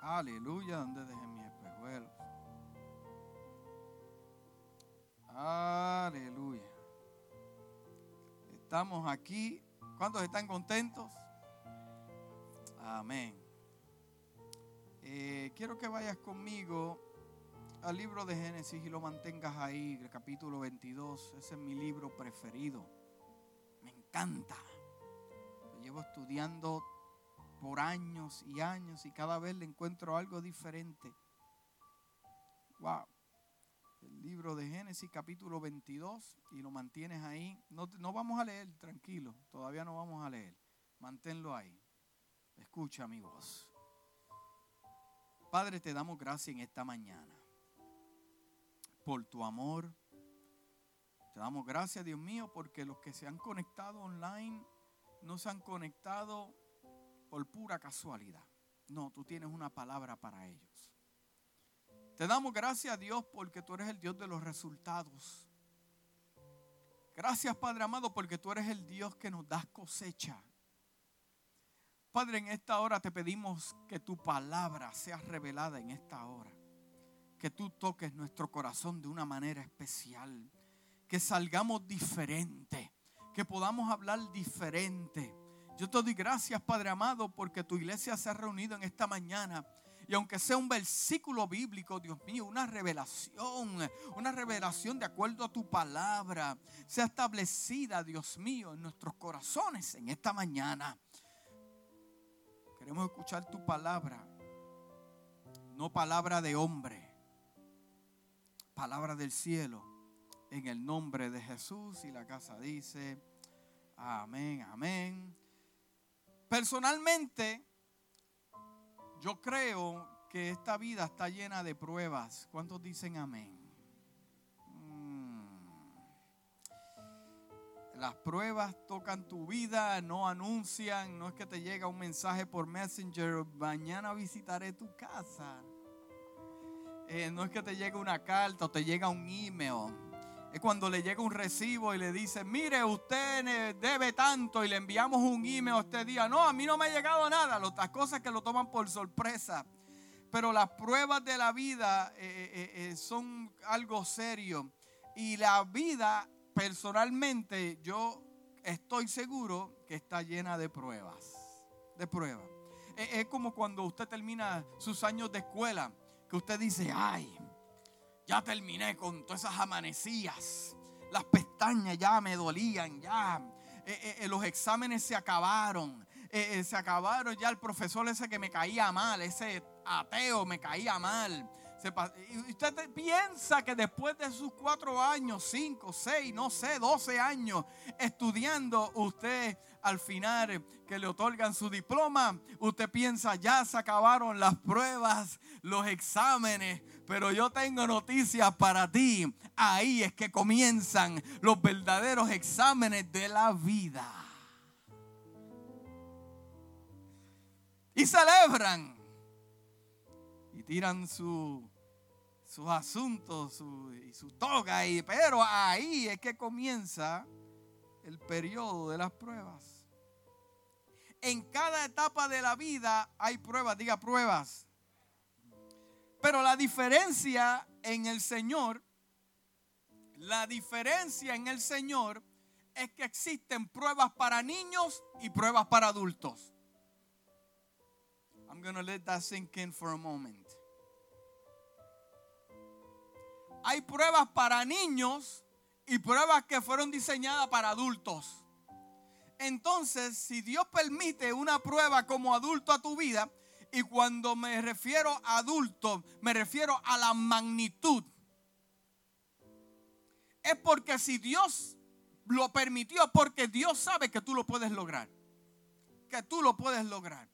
Aleluya, ¿dónde dejé mis espejuelos? Aleluya. Estamos aquí. ¿Cuántos están contentos? Amén. Eh, quiero que vayas conmigo al libro de Génesis y lo mantengas ahí, el capítulo 22. Ese es mi libro preferido. Me encanta. Lo llevo estudiando por años y años y cada vez le encuentro algo diferente. Wow. El libro de Génesis capítulo 22 y lo mantienes ahí. No, no vamos a leer, tranquilo, todavía no vamos a leer. Manténlo ahí. Escucha mi voz. Padre, te damos gracias en esta mañana por tu amor. Te damos gracias, Dios mío, porque los que se han conectado online no se han conectado por pura casualidad. No, tú tienes una palabra para ellos. Te damos gracias, Dios, porque tú eres el Dios de los resultados. Gracias, Padre amado, porque tú eres el Dios que nos das cosecha. Padre, en esta hora te pedimos que tu palabra sea revelada en esta hora. Que tú toques nuestro corazón de una manera especial. Que salgamos diferente. Que podamos hablar diferente. Yo te doy gracias, Padre amado, porque tu iglesia se ha reunido en esta mañana. Y aunque sea un versículo bíblico, Dios mío, una revelación, una revelación de acuerdo a tu palabra, sea establecida, Dios mío, en nuestros corazones en esta mañana. Queremos escuchar tu palabra, no palabra de hombre, palabra del cielo, en el nombre de Jesús. Y la casa dice, amén, amén. Personalmente, yo creo que esta vida está llena de pruebas. ¿Cuántos dicen amén? Las pruebas tocan tu vida, no anuncian, no es que te llega un mensaje por Messenger, mañana visitaré tu casa. Eh, no es que te llegue una carta o te llega un email. Es cuando le llega un recibo y le dice, mire, usted debe tanto y le enviamos un email este día. No, a mí no me ha llegado nada. Las cosas que lo toman por sorpresa. Pero las pruebas de la vida eh, eh, son algo serio. Y la vida personalmente yo estoy seguro que está llena de pruebas. De pruebas. Es, como cuando usted termina sus años de escuela, que usted dice, ay, ya terminé con todas esas amanecías. Las pestañas ya me dolían, ya. Eh, eh, los exámenes se acabaron. Eh, se acabaron ya el profesor ese que me caía mal, ese ateo me caía mal. Usted piensa que después de sus cuatro años, cinco, seis, no sé, doce años estudiando, usted al final que le otorgan su diploma, usted piensa ya se acabaron las pruebas, los exámenes, pero yo tengo noticias para ti. Ahí es que comienzan los verdaderos exámenes de la vida. Y celebran y tiran su sus asuntos y su toga, y, pero ahí es que comienza el periodo de las pruebas. En cada etapa de la vida hay pruebas, diga pruebas. Pero la diferencia en el Señor, la diferencia en el Señor es que existen pruebas para niños y pruebas para adultos. I'm going to let that sink in for a moment hay pruebas para niños y pruebas que fueron diseñadas para adultos. Entonces, si Dios permite una prueba como adulto a tu vida, y cuando me refiero a adulto, me refiero a la magnitud, es porque si Dios lo permitió, porque Dios sabe que tú lo puedes lograr. Que tú lo puedes lograr.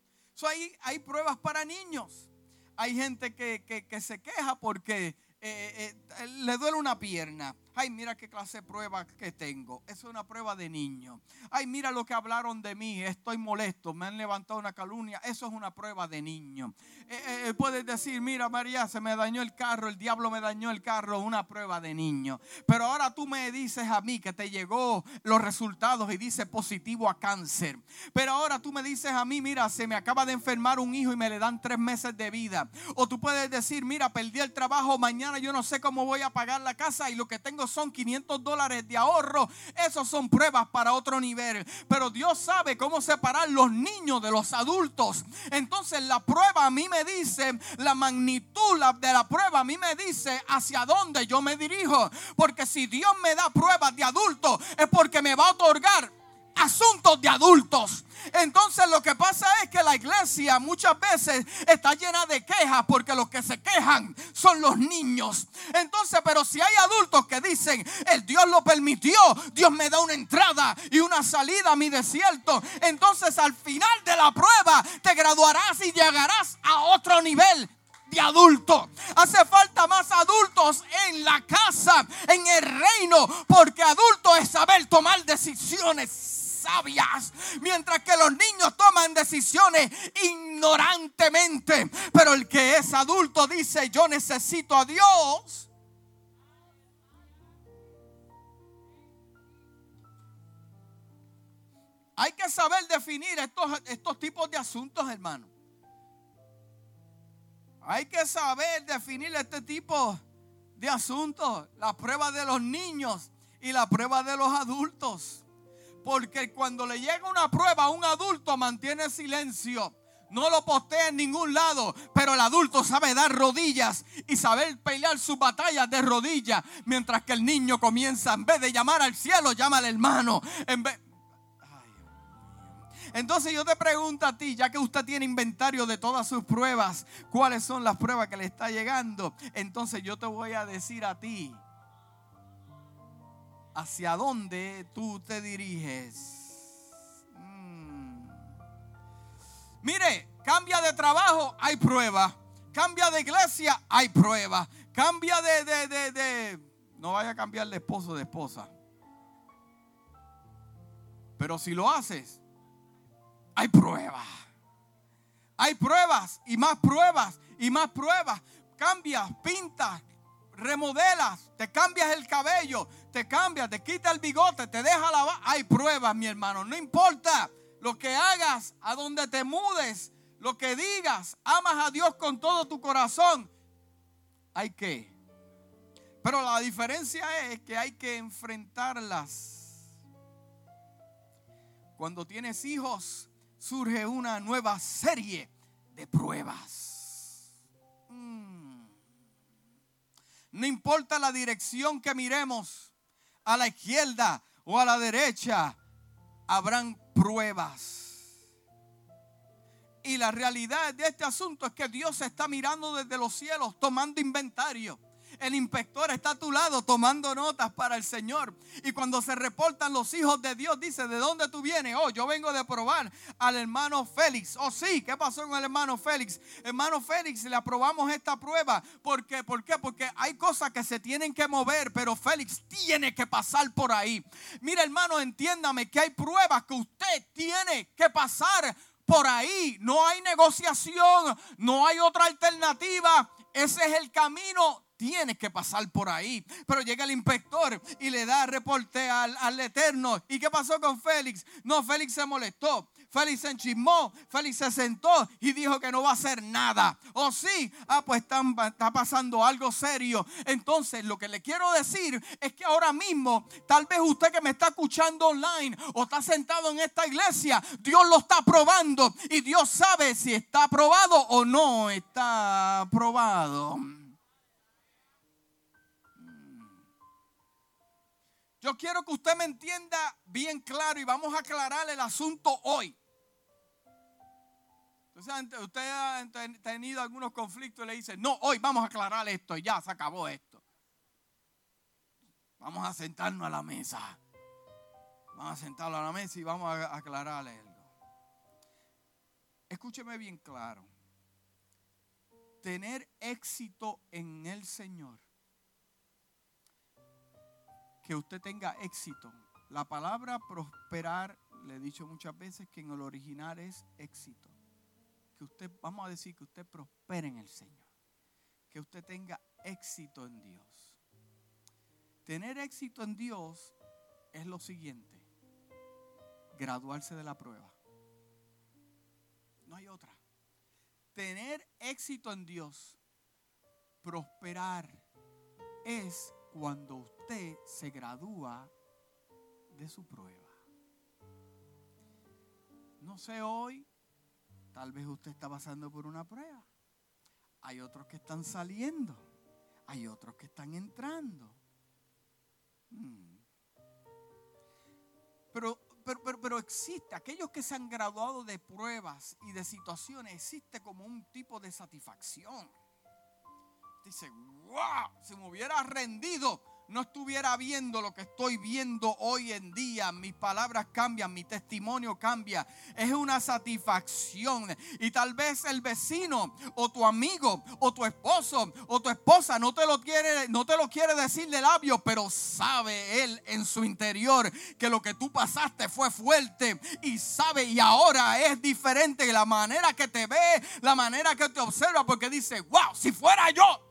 hay, hay pruebas para niños. Hay gente que, que se queja porque eh, eh, le duele una pierna. Ay, mira qué clase de prueba que tengo. Es una prueba de niño. Ay, mira lo que hablaron de mí. Estoy molesto. Me han levantado una calumnia. Eso es una prueba de niño. Eh, eh, puedes decir, mira María, se me dañó el carro. El diablo me dañó el carro. Una prueba de niño. Pero ahora tú me dices a mí que te llegó los resultados y dice positivo a cáncer. Pero ahora tú me dices a mí, mira, se me acaba de enfermar un hijo y me le dan tres meses de vida. O tú puedes decir, mira, perdí el trabajo, mañana yo no sé cómo voy a pagar la casa y lo que tengo son 500 dólares de ahorro. Esos son pruebas para otro nivel. Pero Dios sabe cómo separar los niños de los adultos. Entonces la prueba a mí me dice, la magnitud de la prueba a mí me dice hacia dónde yo me dirijo. Porque si Dios me da pruebas de adultos es porque me va a otorgar asuntos de adultos. Entonces lo que pasa es que la iglesia muchas veces está llena de quejas porque los que se quejan son los niños. Entonces, pero si hay adultos que dicen, el Dios lo permitió, Dios me da una entrada y una salida a mi desierto, entonces al final de la prueba te graduarás y llegarás a otro nivel de adulto. Hace falta más adultos en la casa, en el reino, porque adulto es saber tomar decisiones mientras que los niños toman decisiones ignorantemente. Pero el que es adulto dice, yo necesito a Dios. Hay que saber definir estos, estos tipos de asuntos, hermano. Hay que saber definir este tipo de asuntos. La prueba de los niños y la prueba de los adultos. Porque cuando le llega una prueba un adulto mantiene silencio. No lo postea en ningún lado, pero el adulto sabe dar rodillas y saber pelear sus batallas de rodillas, mientras que el niño comienza en vez de llamar al cielo, llama al hermano. En vez... Entonces yo te pregunto a ti, ya que usted tiene inventario de todas sus pruebas, ¿cuáles son las pruebas que le está llegando? Entonces yo te voy a decir a ti, hacia dónde tú te diriges. Mm. Mire, cambia de trabajo, hay prueba. Cambia de iglesia, hay prueba. Cambia de, de, de, de, no vaya a cambiar de esposo de esposa. Pero si lo haces, hay prueba. Hay pruebas y más pruebas y más pruebas. Cambias, pintas, remodelas, te cambias el cabello, te cambias, te quita el bigote, te deja la... Hay pruebas, mi hermano, no importa lo que hagas, a donde te mudes, lo que digas, amas a Dios con todo tu corazón, hay que. Pero la diferencia es que hay que enfrentarlas. Cuando tienes hijos, surge una nueva serie de pruebas. Mm. No importa la dirección que miremos, a la izquierda o a la derecha, habrán pruebas. Y la realidad de este asunto es que Dios está mirando desde los cielos, tomando inventario. El inspector está a tu lado tomando notas para el Señor. Y cuando se reportan los hijos de Dios, dice, ¿de dónde tú vienes? Oh, yo vengo de probar al hermano Félix. Oh, sí, ¿qué pasó con el hermano Félix? Hermano Félix, le aprobamos esta prueba. ¿Por qué? ¿Por qué? Porque hay cosas que se tienen que mover, pero Félix tiene que pasar por ahí. Mira, hermano, entiéndame que hay pruebas que usted tiene que pasar por ahí. No hay negociación, no hay otra alternativa. Ese es el camino tienes que pasar por ahí. Pero llega el inspector y le da reporte al, al, Eterno. ¿Y qué pasó con Félix? No, Félix se molestó. Félix se enchismó. Félix se sentó y dijo que no va a hacer nada. ¿O oh, sí? Ah, pues está, está pasando algo serio. Entonces, lo que le quiero decir es que ahora mismo, tal vez usted que me está escuchando online o está sentado en esta iglesia, Dios lo está probando y Dios sabe si está aprobado o no está aprobado. Yo quiero que usted me entienda bien claro y vamos a aclarar el asunto hoy. Entonces, usted ha tenido algunos conflictos y le dice, no, hoy vamos a aclarar esto y ya se acabó esto. Vamos a sentarnos a la mesa. Vamos a sentarlo a la mesa y vamos a aclarar algo. Escúcheme bien claro. Tener éxito en el Señor que usted tenga éxito. La palabra prosperar, le he dicho muchas veces que en el original es éxito. Que usted, vamos a decir que usted prospere en el Señor. Que usted tenga éxito en Dios. Tener éxito en Dios es lo siguiente. Graduarse de la prueba. No hay otra. Tener éxito en Dios, prosperar, es cuando usted se gradúa de su prueba. No sé hoy, tal vez usted está pasando por una prueba. Hay otros que están saliendo, hay otros que están entrando. Hmm. Pero, pero, pero, pero, existe, aquellos que se han graduado de pruebas y de situaciones, existe como un tipo de satisfacción. Dice, wow, si me hubiera rendido, no estuviera viendo lo que estoy viendo hoy en día, mis palabras cambian, mi testimonio cambia. Es una satisfacción. Y tal vez el vecino o tu amigo o tu esposo o tu esposa no te lo quiere, no te lo quiere decir de labios, pero sabe él en su interior que lo que tú pasaste fue fuerte y sabe y ahora es diferente la manera que te ve, la manera que te observa, porque dice, wow, si fuera yo.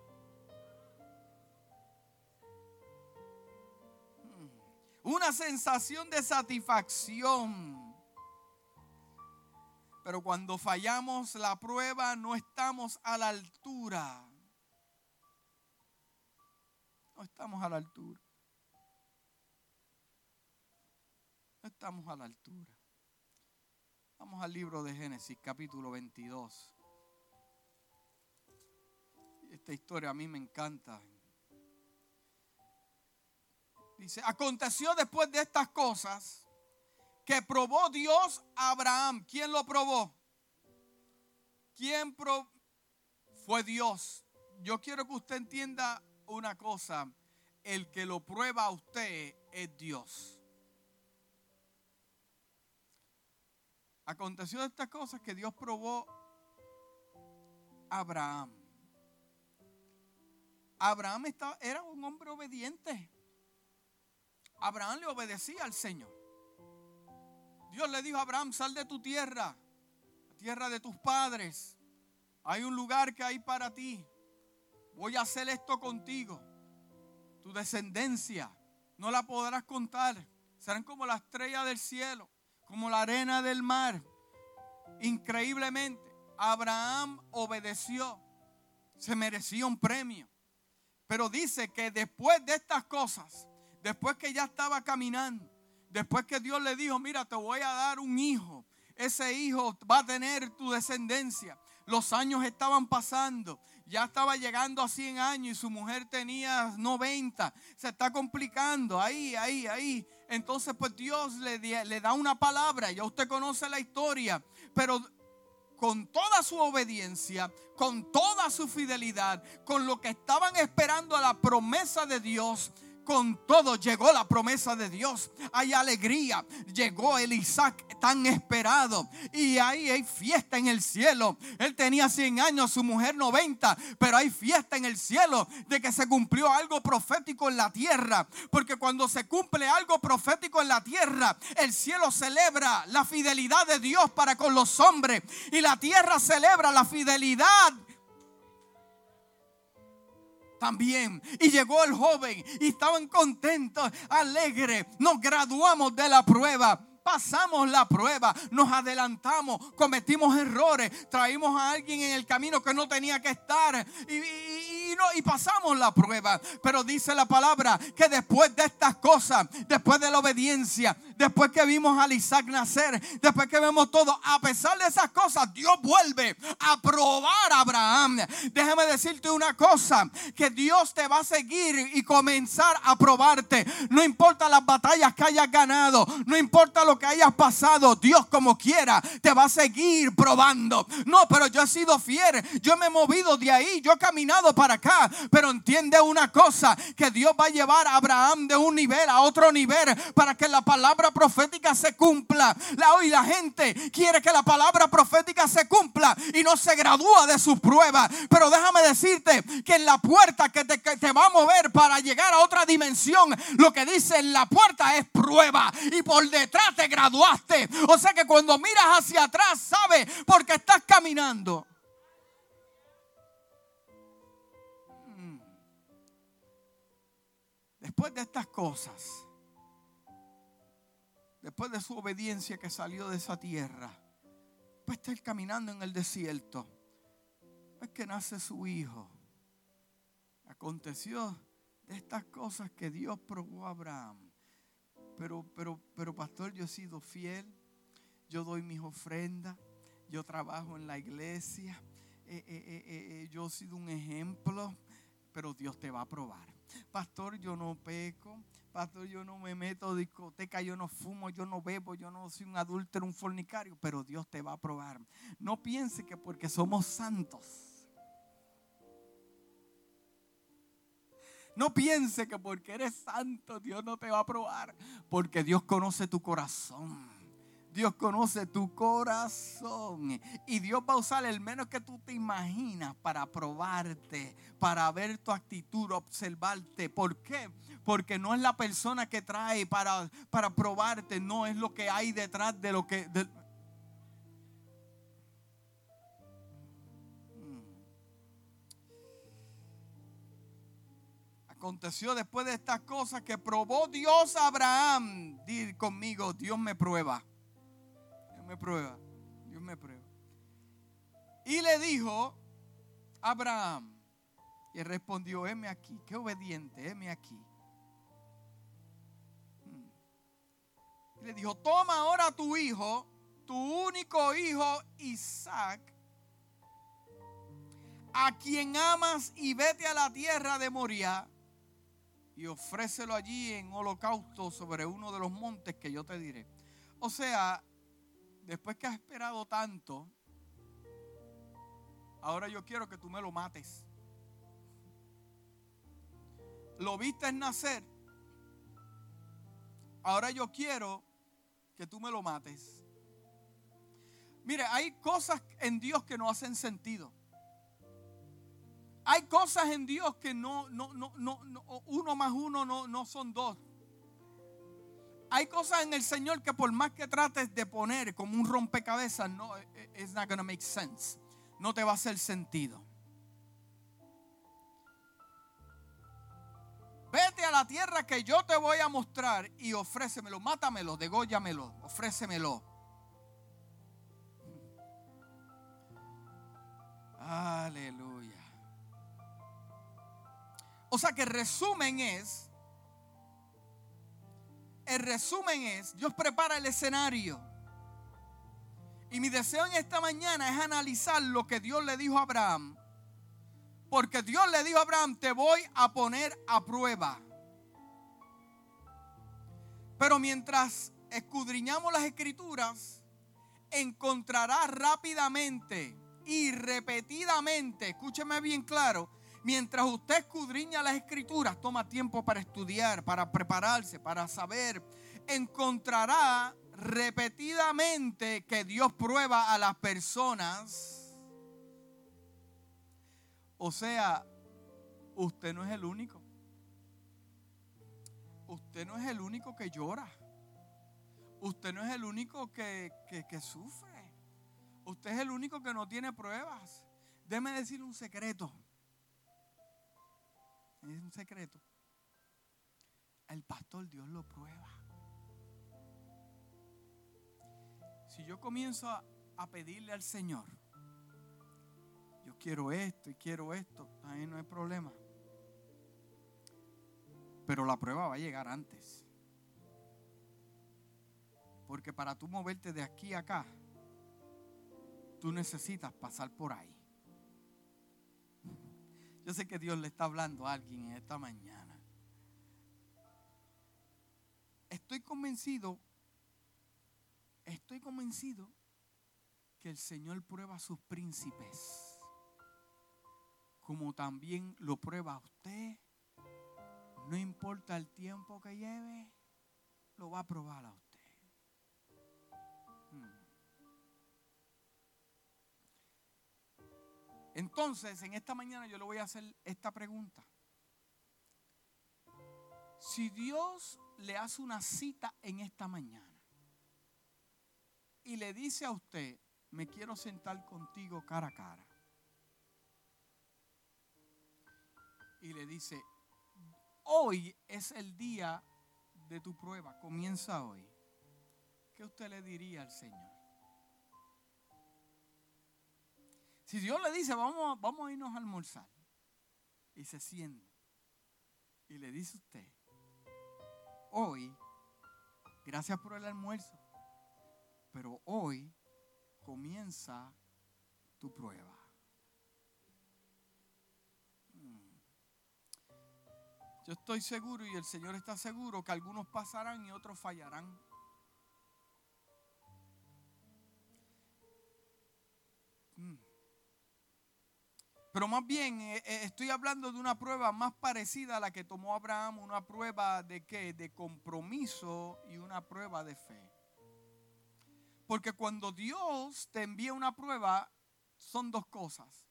Una sensación de satisfacción. Pero cuando fallamos la prueba no estamos a la altura. No estamos a la altura. No estamos a la altura. Vamos al libro de Génesis, capítulo 22. Esta historia a mí me encanta. Dice, aconteció después de estas cosas que probó Dios a Abraham. ¿Quién lo probó? ¿Quién probó? Fue Dios. Yo quiero que usted entienda una cosa. El que lo prueba a usted es Dios. Aconteció de estas cosas que Dios probó a Abraham. Abraham estaba, era un hombre obediente. Abraham le obedecía al Señor. Dios le dijo a Abraham, sal de tu tierra, tierra de tus padres. Hay un lugar que hay para ti. Voy a hacer esto contigo. Tu descendencia no la podrás contar. Serán como la estrella del cielo, como la arena del mar. Increíblemente, Abraham obedeció. Se merecía un premio. Pero dice que después de estas cosas, después que ya estaba caminando, después que Dios le dijo, mira, te voy a dar un hijo, ese hijo va a tener tu descendencia. Los años estaban pasando, ya estaba llegando a 100 años y su mujer tenía 90. Se está complicando, ahí, ahí, ahí. Entonces pues Dios le, le da una palabra, ya usted conoce la historia, pero con toda su obediencia, con toda su fidelidad, con lo que estaban esperando a la promesa de Dios, con todo llegó la promesa de Dios. Hay alegría. Llegó el Isaac tan esperado. Y ahí hay fiesta en el cielo. Él tenía 100 años, su mujer 90. Pero hay fiesta en el cielo de que se cumplió algo profético en la tierra. Porque cuando se cumple algo profético en la tierra, el cielo celebra la fidelidad de Dios para con los hombres. Y la tierra celebra la fidelidad también. Y llegó el joven y estaban contentos, alegres. Nos graduamos de la prueba pasamos la prueba, nos adelantamos, cometimos errores, traímos a alguien en el camino que no tenía que estar pasamos la prueba. Pero dice la palabra que después de estas cosas, después de la obediencia, después que vimos a Isaac nacer, después que vemos todo, a pesar de esas cosas, Dios vuelve a probar a Abraham. Déjame decirte una cosa, que Dios te va a seguir y comenzar a probarte. No importa las batallas que hayas ganado, no importa lo que hayas pasado, Dios como quiera te va a seguir probando. No, pero yo he sido fiel, yo me he movido de ahí, yo he caminado para acá, pero entiende una cosa, que Dios va a llevar a Abraham de un nivel a otro nivel para que la palabra profética se cumpla. La, hoy la gente quiere que la palabra profética se cumpla y no se gradúa de su prueba. Pero déjame decirte que en la puerta que te, que te va a mover para llegar a otra dimensión, lo que dice en la puerta es prueba. Y por detrás te graduaste. O sea que cuando miras hacia atrás, sabes porque estás caminando. Después de estas cosas, después de su obediencia que salió de esa tierra, pues está caminando en el desierto. Es que nace su hijo. Aconteció de estas cosas que Dios probó a Abraham. Pero, pero, pero pastor, yo he sido fiel. Yo doy mis ofrendas. Yo trabajo en la iglesia. Eh, eh, eh, yo he sido un ejemplo. Pero Dios te va a probar. Pastor, yo no peco. Pastor, yo no me meto a discoteca, yo no fumo, yo no bebo, yo no soy un adúltero, un fornicario, pero Dios te va a probar. No piense que porque somos santos. No piense que porque eres santo Dios no te va a probar, porque Dios conoce tu corazón. Dios conoce tu corazón. Y Dios va a usar el menos que tú te imaginas para probarte, para ver tu actitud, observarte. ¿Por qué? Porque no es la persona que trae para, para probarte, no es lo que hay detrás de lo que... Mm. Aconteció después de estas cosas que probó Dios a Abraham. Dir conmigo, Dios me prueba me prueba. Dios me prueba. Y le dijo Abraham, y respondió, heme aquí, qué obediente, heme aquí. Hmm. Y le dijo, toma ahora tu hijo, tu único hijo Isaac, a quien amas y vete a la tierra de Moria y ofrécelo allí en holocausto sobre uno de los montes que yo te diré. O sea, después que has esperado tanto, ahora yo quiero que tú me lo mates. Lo viste nacer. Ahora yo quiero que tú me lo mates. Mire, hay cosas en Dios que no hacen sentido. Hay cosas en Dios que no, no, no, no, uno más uno no, no son dos. Hay cosas en el Señor que por más que trates de poner como un rompecabezas, no, eh, eh, it's not gonna make sense. No te va a hacer sentido. Vete a la tierra que yo te voy a mostrar y ofrécemelo, mátamelo, degóyamelo, ofrécemelo. Aleluya. O sea que resumen es el resumen es, Dios prepara el escenario. Y mi deseo en esta mañana es analizar lo que Dios le dijo a Abraham. Porque Dios le dijo a Abraham, te voy a poner a prueba. Pero mientras escudriñamos las escrituras, encontrarás rápidamente y repetidamente, escúcheme bien claro, Mientras usted escudriña las escrituras, toma tiempo para estudiar, para prepararse, para saber, encontrará repetidamente que Dios prueba a las personas. O sea, usted no es el único. Usted no es el único que llora. Usted no es el único que, que, sufre. Usted es el único que no tiene pruebas. Déme decir un secreto es un secreto. El pastor Dios lo prueba. Si yo comienzo a, pedirle al Señor, yo quiero esto y quiero esto, ahí no hay problema. Pero la prueba va a llegar antes. Porque para tú moverte de aquí a acá, tú necesitas pasar por ahí. Yo sé que Dios le está hablando a alguien en esta mañana. Estoy convencido, estoy convencido que el Señor prueba a sus príncipes, como también lo prueba a usted. No importa el tiempo que lleve, lo va a probar a usted. Entonces, en esta mañana yo le voy a hacer esta pregunta. Si Dios le hace una cita en esta mañana y le dice a usted, me quiero sentar contigo cara a cara. Y le dice, hoy es el día de tu prueba, comienza hoy. ¿Qué usted le diría al Señor? Si Dios le dice, vamos, vamos a irnos a almorzar, y se siente, y le dice usted, hoy, gracias por el almuerzo, pero hoy comienza tu prueba. Mm. Yo estoy seguro y el Señor está seguro que algunos pasarán y otros fallarán. Pero más bien eh, eh, estoy hablando de una prueba más parecida a la que tomó Abraham, una prueba de qué? De compromiso y una prueba de fe. Porque cuando Dios te envía una prueba, son dos cosas.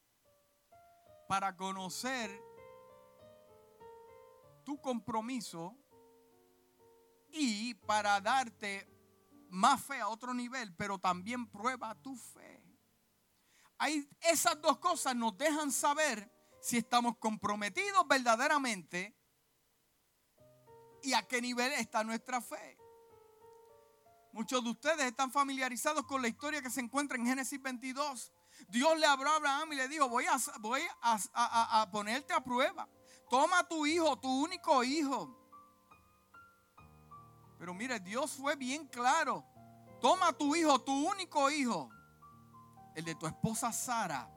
Para conocer tu compromiso y para darte más fe a otro nivel, pero también prueba tu fe. Esas dos cosas nos dejan saber si estamos comprometidos verdaderamente y a qué nivel está nuestra fe. Muchos de ustedes están familiarizados con la historia que se encuentra en Génesis 22. Dios le habló a Abraham y le dijo, voy a, voy a, ponerte a prueba. Toma a tu hijo, tu único hijo. Pero mire, Dios fue bien claro. Toma a tu hijo, tu único hijo. El de tu esposa Sara.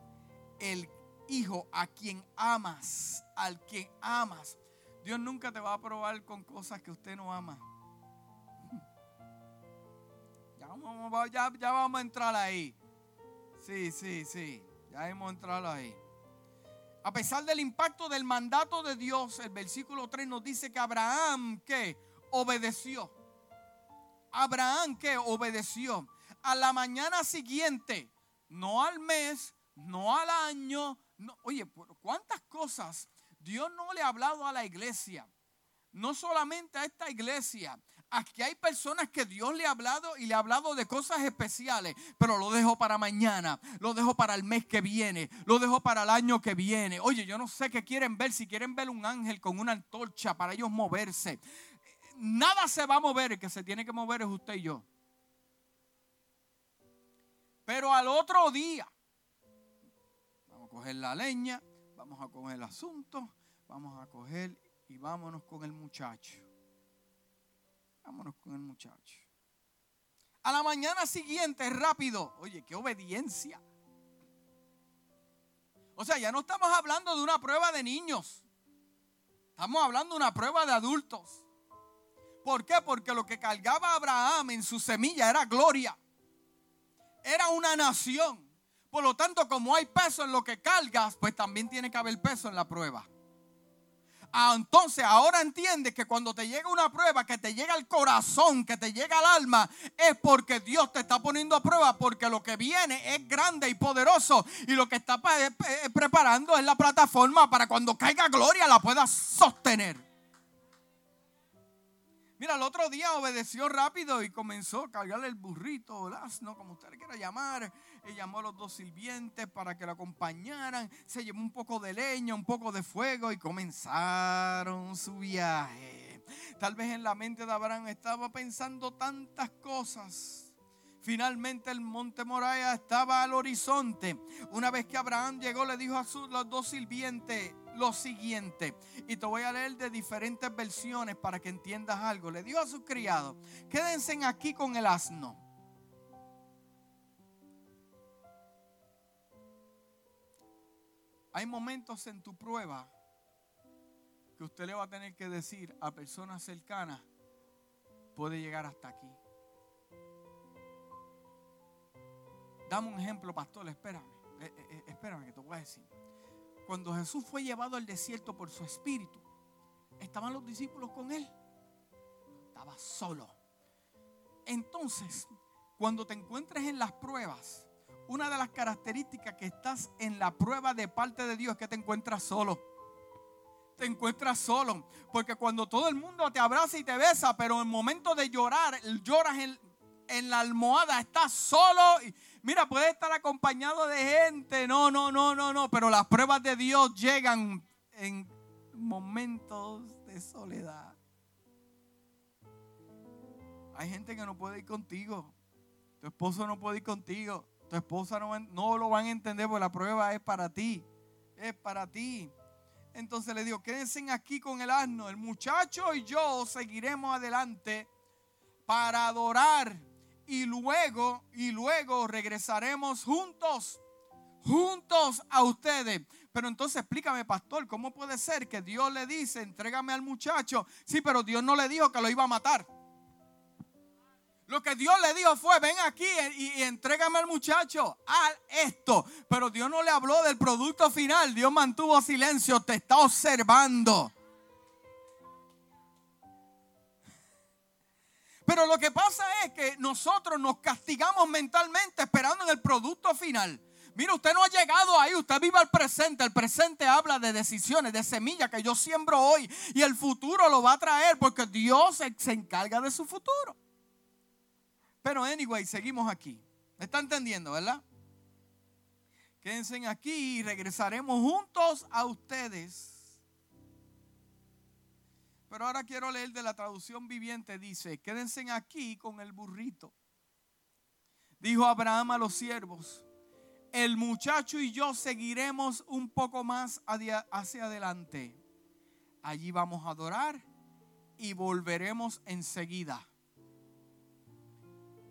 El hijo a quien amas. Al quien amas. Dios nunca te va a probar con cosas que usted no ama. Ya, ya, vamos a entrar ahí. Sí, sí, sí. Ya hemos entrado ahí. A pesar del impacto del mandato de Dios, el versículo 3 nos dice que Abraham que obedeció. Abraham que obedeció. A la mañana siguiente, no al mes, no al año. No, oye, ¿cuántas cosas Dios no le ha hablado a la iglesia? No solamente a esta iglesia, Aquí hay personas que Dios le ha hablado y le ha hablado de cosas especiales, pero lo dejo para mañana, lo dejo para el mes que viene, lo dejo para el año que viene. Oye, yo no sé qué quieren ver, si quieren ver un ángel con una antorcha para ellos moverse. Nada se va a mover, el que se tiene que mover es usted y yo. Pero al otro día, vamos a coger la leña, vamos a coger el asunto, vamos a coger y vámonos con el muchacho. Vámonos con el muchacho. A la mañana siguiente, rápido. Oye, qué obediencia. O sea, ya no estamos hablando de una prueba de niños. Estamos hablando de una prueba de adultos. ¿Por qué? Porque lo que cargaba Abraham en su semilla era gloria. Era una nación. Por lo tanto, como hay peso en lo que cargas, pues también tiene que haber peso en la prueba. Ah, entonces ahora entiende que cuando te llega una prueba, que te llega al corazón, que te llega al alma, es porque Dios te está poniendo a prueba, porque lo que viene es grande y poderoso y lo que está preparando es la plataforma para cuando caiga gloria la puedas sostener. Mira, el otro día obedeció rápido y comenzó a cargarle el burrito, el asno, como usted le quiera llamar. Y llamó a los dos sirvientes para que lo acompañaran. Se llevó un poco de leña, un poco de fuego y comenzaron su viaje. Tal vez en la mente de Abraham estaba pensando tantas cosas. Finalmente el monte Moraya estaba al horizonte. Una vez que Abraham llegó, le dijo a sus, los dos sirvientes, lo siguiente. Y te voy a leer de diferentes versiones para que entiendas algo. Le dijo a sus criados, quédense aquí con el asno. Hay momentos en tu prueba que usted le va a tener que decir a personas cercanas, puede llegar hasta aquí. Dame un ejemplo, pastor, espérame. Eh, eh, eh, espérame que te voy a decir cuando Jesús fue llevado al desierto por su espíritu, estaban los discípulos con él. Estaba solo. Entonces, cuando te encuentres en las pruebas una de las características que estás en la prueba de parte de Dios es que te encuentras solo. Te encuentras solo. Porque cuando todo el mundo te abraza y te besa, pero en el momento de llorar, lloras en, en la almohada, estás solo. Mira, puedes estar acompañado de gente. No, no, no, no, no. Pero las pruebas de Dios llegan en momentos de soledad. Hay gente que no puede ir contigo. Tu esposo no puede ir contigo. Tu esposa no, no lo van a entender porque la prueba es para ti. Es para ti. Entonces le digo, quédense aquí con el asno. El muchacho y yo seguiremos adelante para adorar. Y luego, y luego regresaremos juntos. Juntos a ustedes. Pero entonces explícame, pastor, ¿cómo puede ser que Dios le dice, entrégame al muchacho? Sí, pero Dios no le dijo que lo iba a matar. Lo que Dios le dijo fue, ven aquí y, entrégame al muchacho, haz esto. Pero Dios no le habló del producto final, Dios mantuvo silencio, te está observando. Pero lo que pasa es que nosotros nos castigamos mentalmente esperando en el producto final. Mira, usted no ha llegado ahí, usted vive al presente. El presente habla de decisiones, de semillas que yo siembro hoy. Y el futuro lo va a traer porque Dios se encarga de su futuro. Pero anyway, seguimos aquí. ¿Me está entendiendo, verdad? Quédense aquí y regresaremos juntos a ustedes. Pero ahora quiero leer de la traducción viviente. Dice, quédense aquí con el burrito. Dijo Abraham a los siervos, el muchacho y yo seguiremos un poco más hacia adelante. Allí vamos a adorar y volveremos enseguida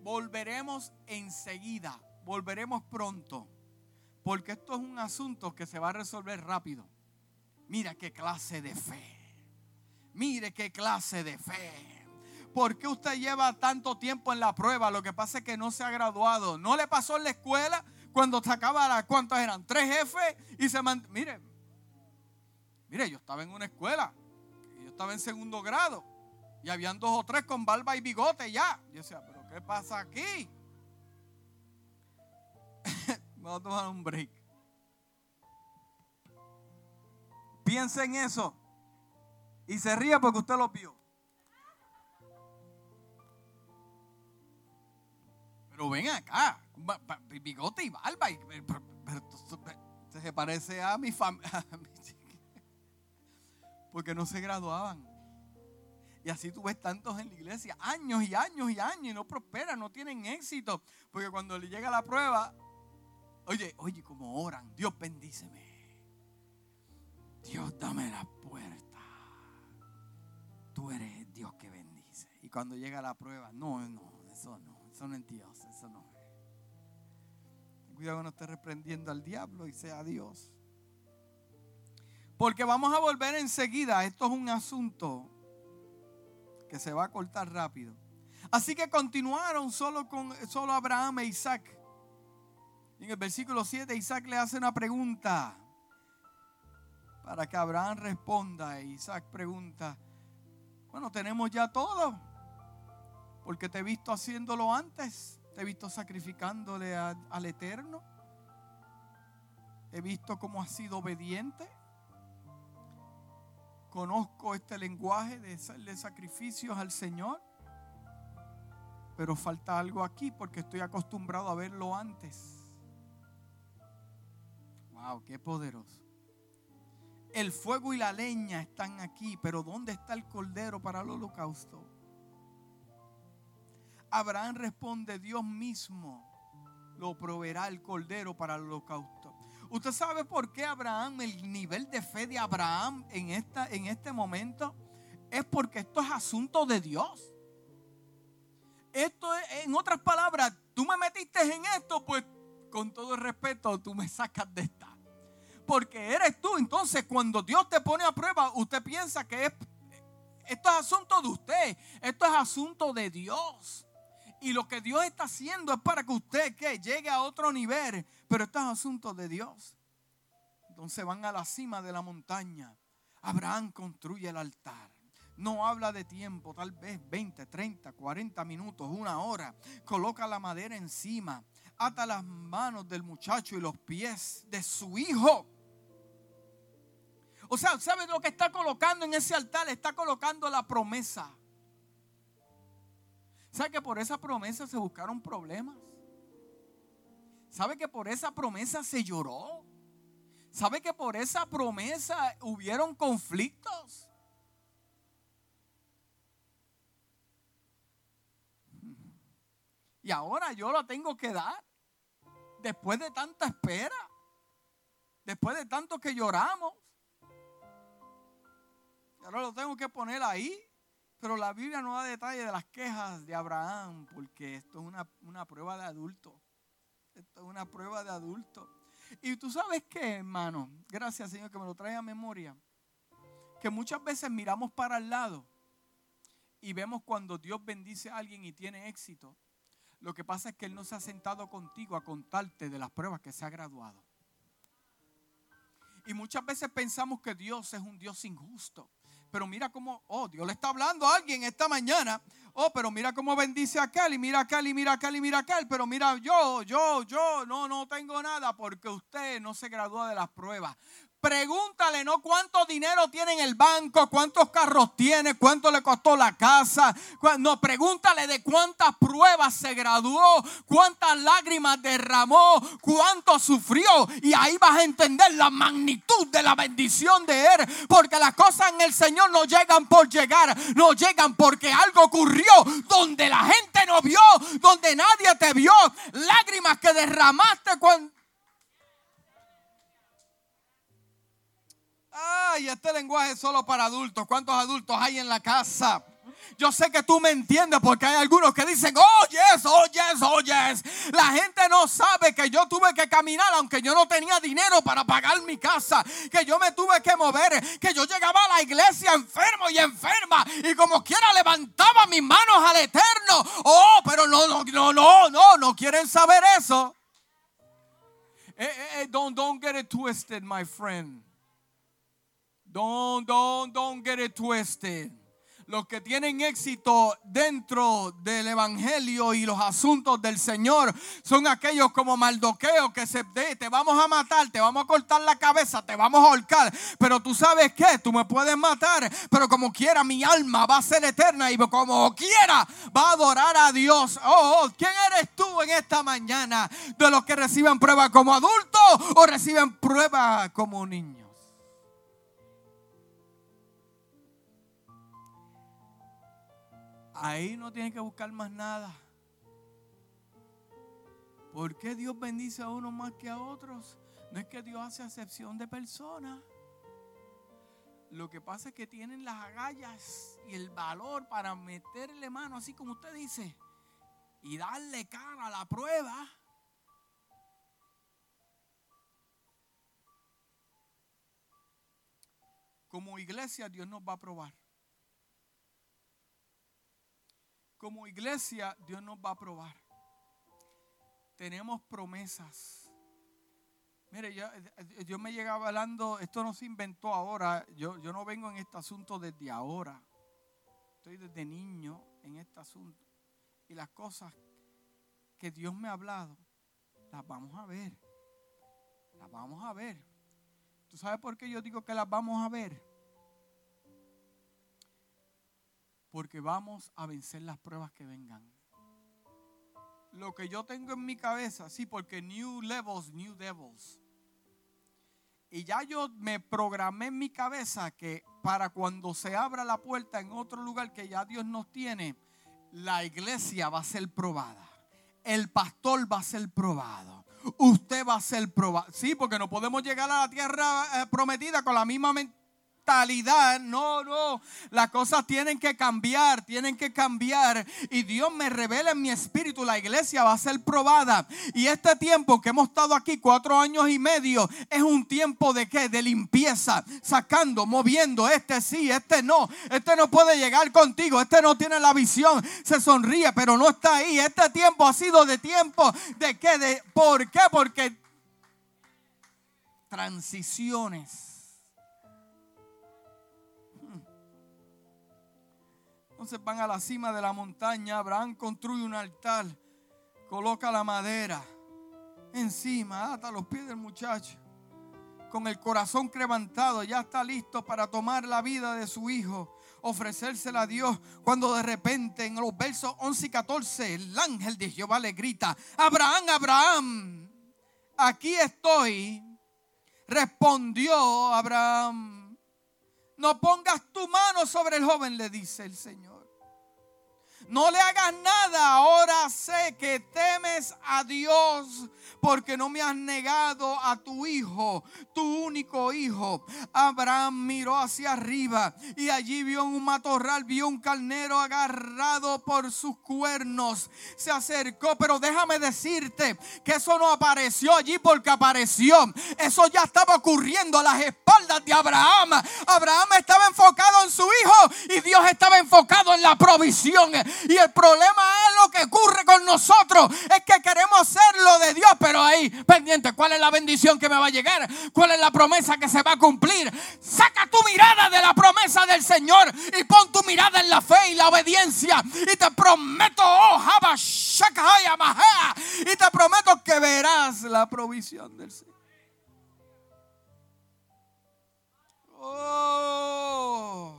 volveremos enseguida, volveremos pronto, porque esto es un asunto que se va a resolver rápido. Mira qué clase de fe. Mire qué clase de fe. ¿Por qué usted lleva tanto tiempo en la prueba? Lo que pasa es que no se ha graduado. ¿No le pasó en la escuela cuando sacaba las cuántas eran? Tres jefes y se. Mire, mire, yo estaba en una escuela. Yo estaba en segundo grado. Y habían dos o tres con barba y bigote ya. Yo decía, ¿Qué pasa aquí? Vamos a tomar un break. Piensa en eso. Y se ríe porque usted lo vio. Pero ven acá, bigote y barba. se parece a mi familia. Porque no se graduaban. Y así tú ves tantos en la iglesia, años y años y años, y no prosperan, no tienen éxito. Porque cuando le llega la prueba, oye, oye, como oran, Dios bendíceme. Dios dame la puerta. Tú eres Dios que bendice. Y cuando llega la prueba, no, no, eso no, eso no es Dios, eso no es. Cuidado que no esté reprendiendo al diablo y sea Dios. Porque vamos a volver enseguida. Esto es un asunto que se va a cortar rápido. Así que continuaron solo con solo Abraham e Isaac. en el versículo 7 Isaac le hace una pregunta para que Abraham responda. E Isaac pregunta, bueno, tenemos ya todo, porque te he visto haciéndolo antes, te he visto sacrificándole al Eterno, he visto cómo has sido obediente. Conozco este lenguaje de hacerle sacrificios al Señor, pero falta algo aquí porque estoy acostumbrado a verlo antes. Wow, qué poderoso. El fuego y la leña están aquí, pero ¿dónde está el cordero para el holocausto? Abraham responde, Dios mismo lo proveerá el cordero para el holocausto. ¿Usted sabe por qué Abraham, el nivel de fe de Abraham en, esta, en este momento? Es porque esto es asunto de Dios. Esto es, en otras palabras, tú me metiste en esto, pues con todo el respeto, tú me sacas de esta. Porque eres tú. Entonces, cuando Dios te pone a prueba, usted piensa que es, esto es asunto de usted. Esto es asunto de Dios. Y lo que Dios está haciendo es para que usted que llegue a otro nivel. Pero esto es asunto de Dios. Entonces van a la cima de la montaña. Abraham construye el altar. No habla de tiempo, tal vez 20, 30, 40 minutos, una hora. Coloca la madera encima. ata las manos del muchacho y los pies de su hijo. O sea, ¿sabe lo que está colocando en ese altar? Está colocando la promesa. ¿Sabe que por esa promesa se buscaron problemas? ¿Sabe que por esa promesa se lloró? ¿Sabe que por esa promesa hubieron conflictos? Y ahora yo la tengo que dar. Después de tanta espera. Después de tanto que lloramos. Ahora lo tengo que poner ahí. Pero la Biblia no da detalle de las quejas de Abraham. Porque esto es una, una prueba de adulto. Esto es una prueba de adulto. Y tú sabes qué, hermano. Gracias, Señor, que me lo trae a memoria. Que muchas veces miramos para el lado y vemos cuando Dios bendice a alguien y tiene éxito. Lo que pasa es que Él no se ha sentado contigo a contarte de las pruebas que se ha graduado. Y muchas veces pensamos que Dios es un Dios injusto. Pero mira cómo, oh, Dios le está hablando a alguien esta mañana. Oh, pero mira cómo bendice a aquel y mira aquel y mira aquel y mira aquel. Pero mira, yo, yo, yo, no, no tengo nada porque usted no se graduó de las pruebas. Pregúntale, ¿no? ¿Cuánto dinero tiene en el banco? ¿Cuántos carros tiene? ¿Cuánto le costó la casa? No, pregúntale de cuántas pruebas se graduó, cuántas lágrimas derramó, cuánto sufrió. Y ahí vas a entender la magnitud de la bendición de Él. Porque las cosas en el Señor no llegan por llegar, no llegan porque algo ocurrió donde la gente no vio, donde nadie te vio. Lágrimas que derramaste cuando Ay, este lenguaje es solo para adultos. ¿Cuántos adultos hay en la casa? Yo sé que tú me entiendes porque hay algunos que dicen, oh yes, oh yes, oh yes. La gente no sabe que yo tuve que caminar aunque yo no tenía dinero para pagar mi casa, que yo me tuve que mover, que yo llegaba a la iglesia enfermo y enferma y como quiera levantaba mis manos al eterno. Oh, pero no, no, no, no, no, no quieren saber eso. Eh, eh, eh, don't, don't get it twisted, my friend. Don't, don't, don't get it twisted. Los que tienen éxito dentro del evangelio y los asuntos del Señor son aquellos como Maldoqueo que se te vamos a matar, te vamos a cortar la cabeza, te vamos a ahorcar. Pero tú sabes que tú me puedes matar, pero como quiera mi alma va a ser eterna y como quiera va a adorar a Dios. Oh, oh ¿quién eres tú en esta mañana de los que reciben prueba como adultos o reciben prueba como niños? Ahí no tiene que buscar más nada. ¿Por qué Dios bendice a unos más que a otros? No es que Dios hace acepción de personas. Lo que pasa es que tienen las agallas y el valor para meterle mano, así como usted dice, y darle cara a la prueba. Como iglesia Dios nos va a probar. Como iglesia Dios nos va a probar. Tenemos promesas. Mire, yo, yo me llegaba hablando, esto no se inventó ahora, yo, yo no vengo en este asunto desde ahora. Estoy desde niño en este asunto. Y las cosas que Dios me ha hablado, las vamos a ver. Las vamos a ver. ¿Tú sabes por qué yo digo que las vamos a ver? Porque vamos a vencer las pruebas que vengan. Lo que yo tengo en mi cabeza, sí, porque new levels, new devils. Y ya yo me programé en mi cabeza que para cuando se abra la puerta en otro lugar que ya Dios nos tiene, la iglesia va a ser probada. El pastor va a ser probado. Usted va a ser probado. Sí, porque no podemos llegar a la tierra eh, prometida con la misma mentalidad no, no. Las cosas tienen que cambiar, tienen que cambiar. Y Dios me revela en mi espíritu, la iglesia va a ser probada. Y este tiempo que hemos estado aquí, cuatro años y medio, es un tiempo de qué? De limpieza, sacando, moviendo. Este sí, este no. Este no puede llegar contigo. Este no tiene la visión. Se sonríe, pero no está ahí. Este tiempo ha sido de tiempo de qué? De, ¿Por qué? Porque transiciones Entonces van a la cima de la montaña. Abraham construye un altar, coloca la madera. encima, hasta los pies del muchacho. Con el corazón levantado, ya está listo para tomar la vida de su hijo ofrecérsela a Dios cuando de repente en los versos 11 y 14 el ángel de Jehová le grita, Abraham, Abraham, aquí estoy. Respondió Abraham, no pongas sobre el joven, le dice el Señor. No le hagas nada. Ahora sé que temes a Dios porque no me has negado a tu hijo, tu único hijo. Abraham miró hacia arriba y allí vio un matorral, vio un carnero agarrado por sus cuernos. Se acercó, pero déjame decirte que eso no apareció allí porque apareció. Eso ya estaba ocurriendo a las espaldas de Abraham. Abraham estaba enfocado en su hijo y Dios estaba enfocado en la provisión. Y el problema es lo que ocurre con nosotros. Es que queremos ser lo de Dios, pero ahí pendiente, ¿cuál es la bendición que me va a llegar? ¿Cuál es la promesa que se va a cumplir? Saca tu mirada de la promesa del Señor y pon tu mirada en la fe y la obediencia. Y te prometo, oh, y te prometo que verás la provisión del Señor. Oh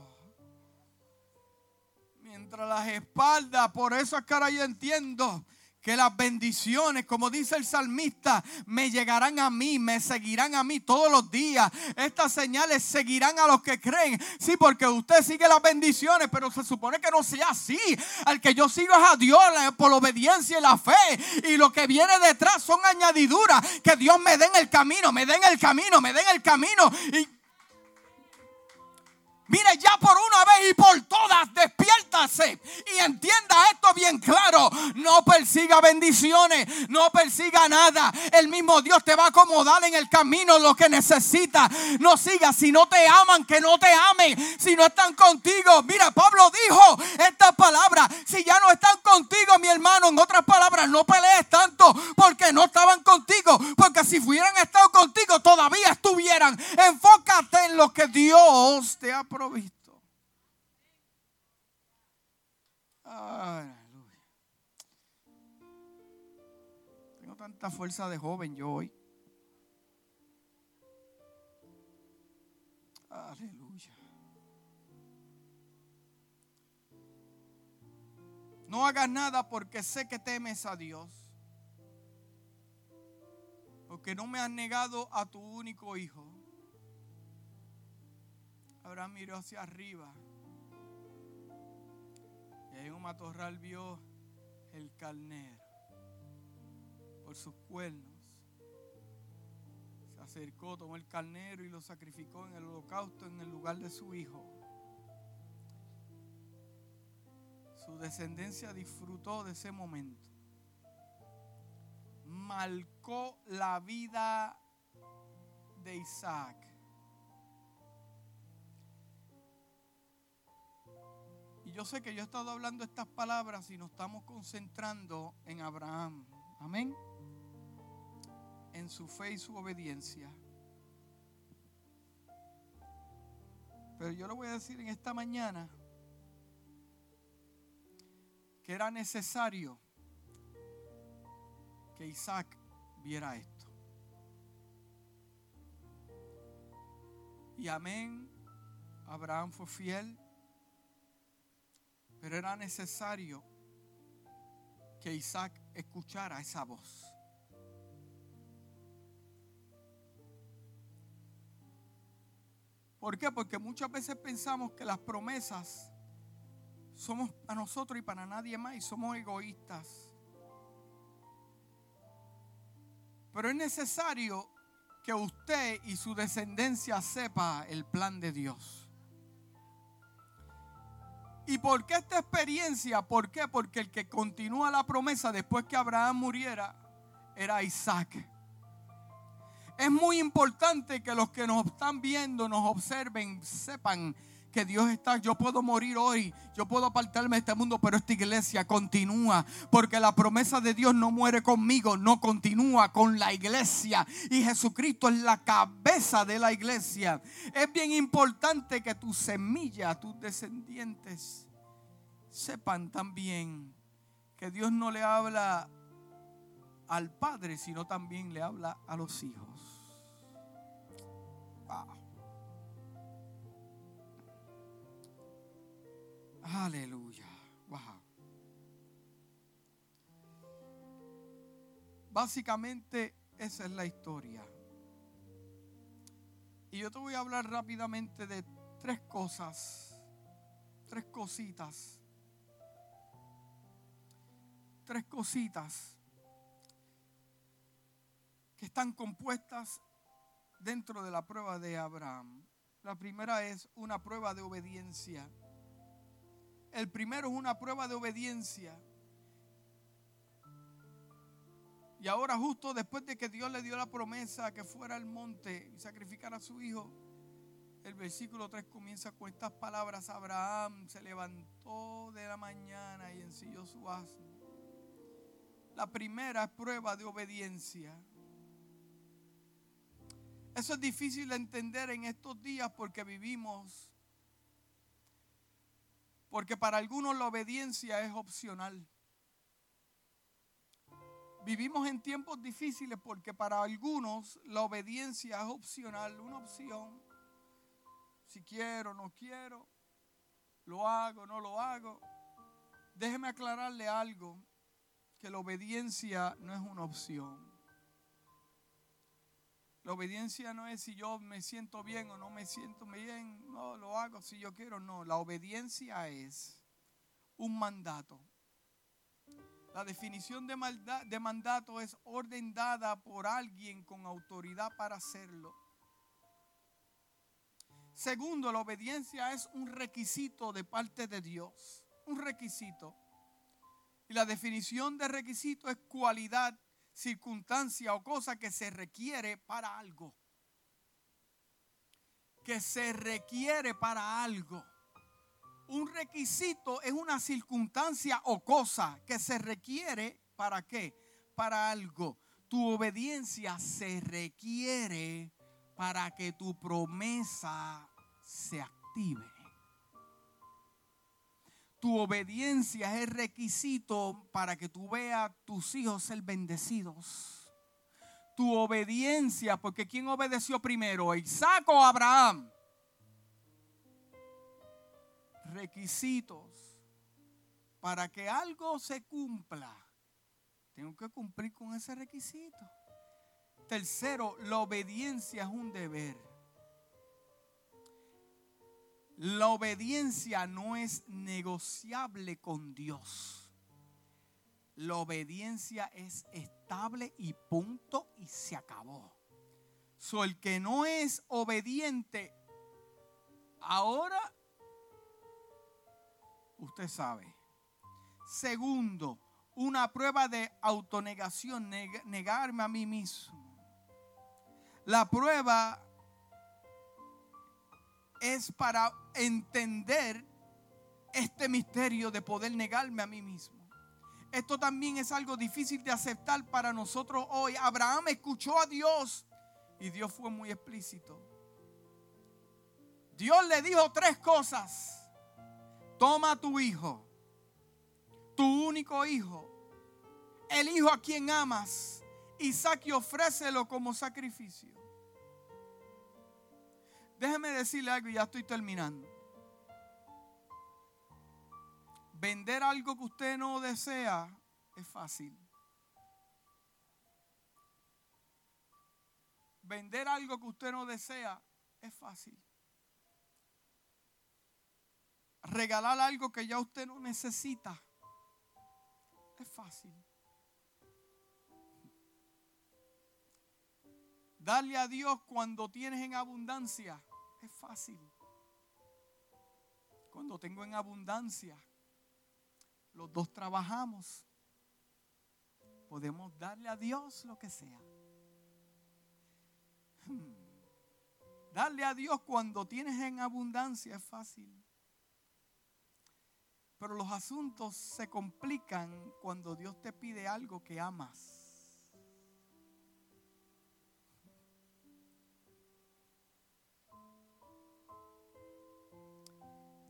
las espaldas. Por eso es que ahora yo entiendo que las bendiciones, como dice el salmista, me llegarán a mí, me seguirán a mí todos los días. Estas señales seguirán a los que creen. Sí, porque usted sigue las bendiciones, pero se supone que no sea así. Al que yo sigo es a Dios por la obediencia y la fe. Y lo que viene detrás son añadiduras. Que Dios me dé en el camino, me dé en el camino, me dé en el camino. Mire ya por una vez y por todas, despiértase y entienda esto bien claro. No persiga bendiciones, no persiga nada. El mismo Dios te va a acomodar en el camino lo que necesita. No sigas si no te aman, que no te amen. Si no están contigo, mira, Pablo dijo esta palabra. Si ya no están contigo, mi hermano, en otras palabras, no pelees tanto porque no estaban contigo. Porque si hubieran estado contigo, todavía estuvieran. Enfócate en lo que Dios te ha visto. Aleluya. Tengo tanta fuerza de joven yo hoy. Aleluya. No hagas nada porque sé que temes a Dios. Porque no me has negado a tu único hijo. Abraham miró hacia arriba. Y en un matorral vio el carnero por sus cuernos. Se acercó, tomó el carnero y lo sacrificó en el holocausto en el lugar de su hijo. Su descendencia disfrutó de ese momento. Marcó la vida de Isaac. Y yo sé que yo he estado hablando estas palabras y nos estamos concentrando en Abraham. Amén. En su fe y su obediencia. Pero yo le voy a decir en esta mañana que era necesario que Isaac viera esto. Y amén, Abraham fue fiel pero era necesario que Isaac escuchara esa voz. ¿Por qué? Porque muchas veces pensamos que las promesas somos para nosotros y para nadie más y somos egoístas. Pero es necesario que usted y su descendencia sepa el plan de Dios. ¿Y por qué esta experiencia? ¿Por qué? Porque el que continúa la promesa después que Abraham muriera era Isaac. Es muy importante que los que nos están viendo, nos observen, sepan que Dios está, yo puedo morir hoy, yo puedo apartarme de este mundo, pero esta iglesia continúa, porque la promesa de Dios no muere conmigo, no continúa con la iglesia. Y Jesucristo es la cabeza de la iglesia. Es bien importante que tu semilla, tus descendientes, sepan también que Dios no le habla al Padre, sino también le habla a los hijos. Aleluya. Básicamente esa es la historia. Y yo te voy a hablar rápidamente de tres cosas, tres cositas, tres cositas que están compuestas dentro de la prueba de Abraham. La primera es una prueba de obediencia. El primero es una prueba de obediencia. Y ahora justo después de que Dios le dio la promesa que fuera al monte y sacrificara a su hijo, el versículo 3 comienza con estas palabras. Abraham se levantó de la mañana y ensilló su asno. La primera es prueba de obediencia. Eso es difícil de entender en estos días porque vivimos, porque para algunos la obediencia es opcional. Vivimos en tiempos difíciles porque para algunos la obediencia es opcional, una opción. Si quiero, no quiero, lo hago, no lo hago. Déjeme aclararle algo, que la obediencia no es una opción. La obediencia no es si yo me siento bien o no me siento bien, no lo hago si yo quiero, no. La obediencia es un mandato. La definición de, de mandato es orden dada por alguien con autoridad para hacerlo. Segundo, la obediencia es un requisito de parte de Dios. Un requisito. Y la definición de requisito es cualidad, circunstancia o cosa que se requiere para algo. Que se requiere para algo un requisito es una circunstancia o cosa que se requiere para qué? Para algo. Tu obediencia se requiere para que tu promesa se active. Tu obediencia es requisito para que tú veas tus hijos ser bendecidos. Tu obediencia, porque ¿quién obedeció primero? ¿Isaac o Abraham? requisitos para que algo se cumpla. Tengo que cumplir con ese requisito. Tercero, la obediencia es un deber. La obediencia no es negociable con Dios. La obediencia es estable y punto y se acabó. So, el que no es obediente ahora usted sabe. Segundo, una prueba de autonegación, negarme a mí mismo. La prueba es para entender este misterio de poder negarme a mí mismo. Esto también es algo difícil de aceptar para nosotros hoy. Abraham escuchó a Dios y Dios fue muy explícito. Dios le dijo tres cosas toma a tu hijo, tu único hijo, el hijo a quien amas, Isaac y ofrécelo como sacrificio. Déjeme decirle algo y ya estoy terminando. Vender algo que usted no desea es fácil. Vender algo que usted no desea es fácil regalar algo que ya usted no necesita. Es fácil. Darle a Dios cuando tienes en abundancia es fácil. Cuando tengo en abundancia, los dos trabajamos. Podemos darle a Dios lo que sea. Hmm. Darle a Dios cuando tienes en abundancia es fácil. Pero los asuntos se complican cuando Dios te pide algo que amas.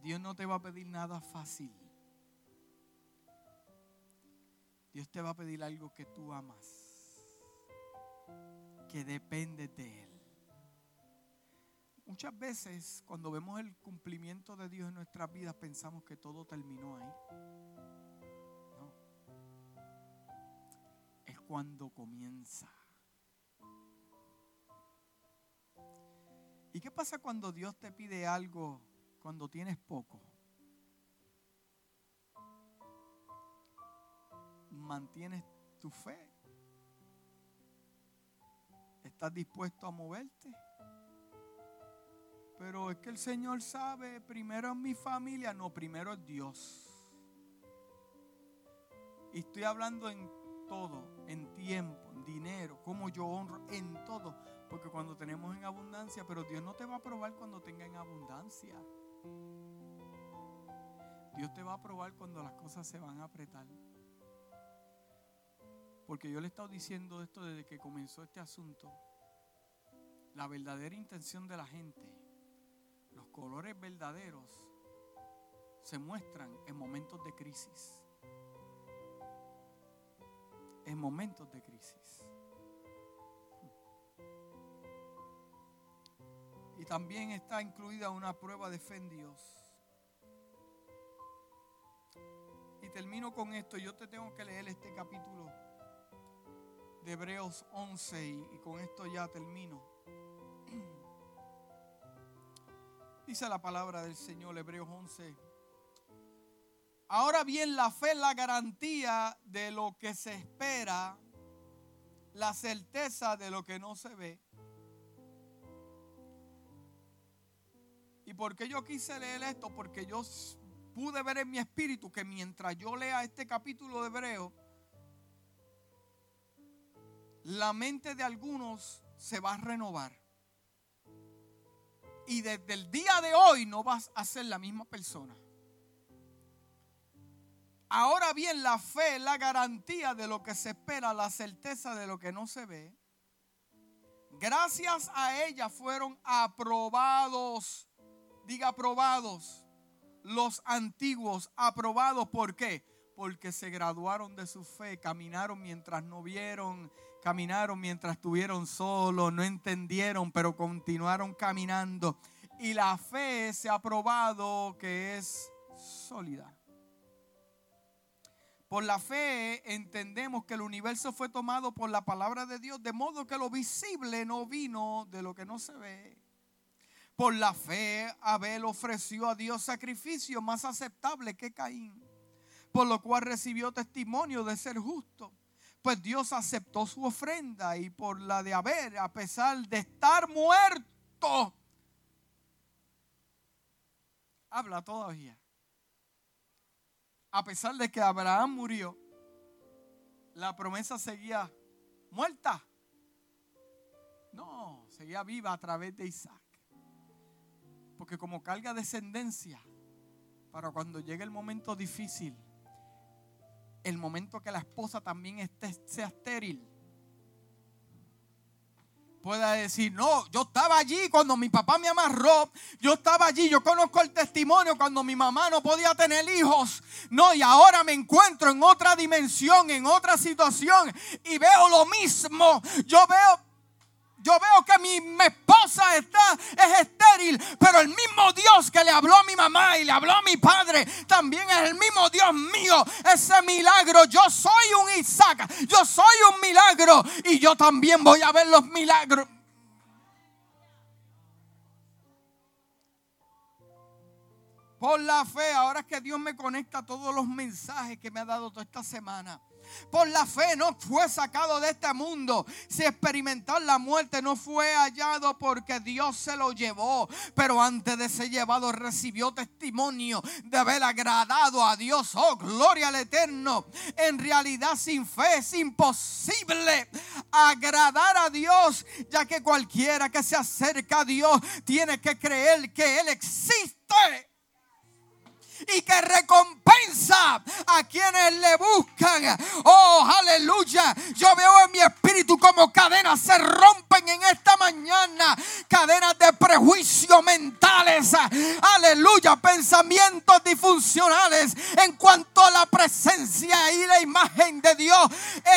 Dios no te va a pedir nada fácil. Dios te va a pedir algo que tú amas. que depende de Él. Muchas veces cuando vemos el cumplimiento de Dios en nuestras vidas pensamos que todo terminó ahí. No. Es cuando comienza. ¿Y qué pasa cuando Dios te pide algo cuando tienes poco? ¿Mantienes tu fe? ¿Estás dispuesto a moverte? Pero es que el Señor sabe, primero es mi familia, no, primero es Dios. Y estoy hablando en todo, en tiempo, en dinero, como yo honro, en todo. Porque cuando tenemos en abundancia, pero Dios no te va a probar cuando tenga en abundancia. Dios te va a probar cuando las cosas se van a apretar. Porque yo le he estado diciendo esto desde que comenzó este asunto. La verdadera intención de la gente, los colores verdaderos, se muestran en momentos de crisis. En momentos de crisis. También está incluida una prueba de fe en Dios. Y termino con esto. Yo te tengo que leer este capítulo de Hebreos 11 y, con esto ya termino. Dice la palabra del Señor, Hebreos 11. Ahora bien, la fe es la garantía de lo que se espera, la certeza de lo que no se ve. Por qué yo quise leer esto? Porque yo pude ver en mi espíritu que mientras yo lea este capítulo de Hebreo, la mente de algunos se va a renovar. Y desde el día de hoy no vas a ser la misma persona. Ahora bien, la fe es la garantía de lo que se espera, la certeza de lo que no se ve. Gracias a ella fueron aprobados Diga aprobados. Los antiguos aprobados. ¿Por qué? Porque se graduaron de su fe, caminaron mientras no vieron, caminaron mientras estuvieron solos, no entendieron, pero continuaron caminando. Y la fe se ha probado que es sólida. Por la fe entendemos que el universo fue tomado por la palabra de Dios, de modo que lo visible no vino de lo que no se ve. Por la fe, Abel ofreció a Dios sacrificio más aceptable que Caín, por lo cual recibió testimonio de ser justo. Pues Dios aceptó su ofrenda y por la de Abel, a pesar de estar muerto, habla todavía. A pesar de que Abraham murió, la promesa seguía muerta. No, seguía viva a través de Isaac. Porque como carga descendencia, para cuando llegue el momento difícil, el momento que la esposa también esté, sea estéril, pueda decir, no, yo estaba allí cuando mi papá me amarró, yo estaba allí, yo conozco el testimonio cuando mi mamá no podía tener hijos, no, y ahora me encuentro en otra dimensión, en otra situación, y veo lo mismo, yo veo, yo veo que mi, esposa está, es estéril, pero el mismo Dios que le habló a mi mamá y le habló a mi padre, también es el mismo Dios mío. Ese milagro, yo soy un Isaac, yo soy un milagro y yo también voy a ver los milagros. Por la fe, ahora que Dios me conecta todos los mensajes que me ha dado toda esta semana. Por la fe no fue sacado de este mundo. Si experimentar la muerte no fue hallado porque Dios se lo llevó. Pero antes de ser llevado recibió testimonio de haber agradado a Dios. Oh, gloria al eterno. En realidad sin fe es imposible agradar a Dios. Ya que cualquiera que se acerca a Dios tiene que creer que Él existe y que recompensa a quienes le buscan. Oh, aleluya. Yo veo en mi espíritu como cadenas se rompen en esta mañana. Cadenas de prejuicio mentales. Aleluya. Pensamientos disfuncionales en cuanto a la presencia y la imagen de Dios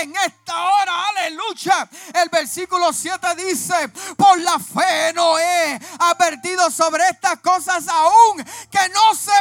en esta hora. Aleluya. El versículo 7 dice, por la fe no he advertido sobre estas cosas aún que no se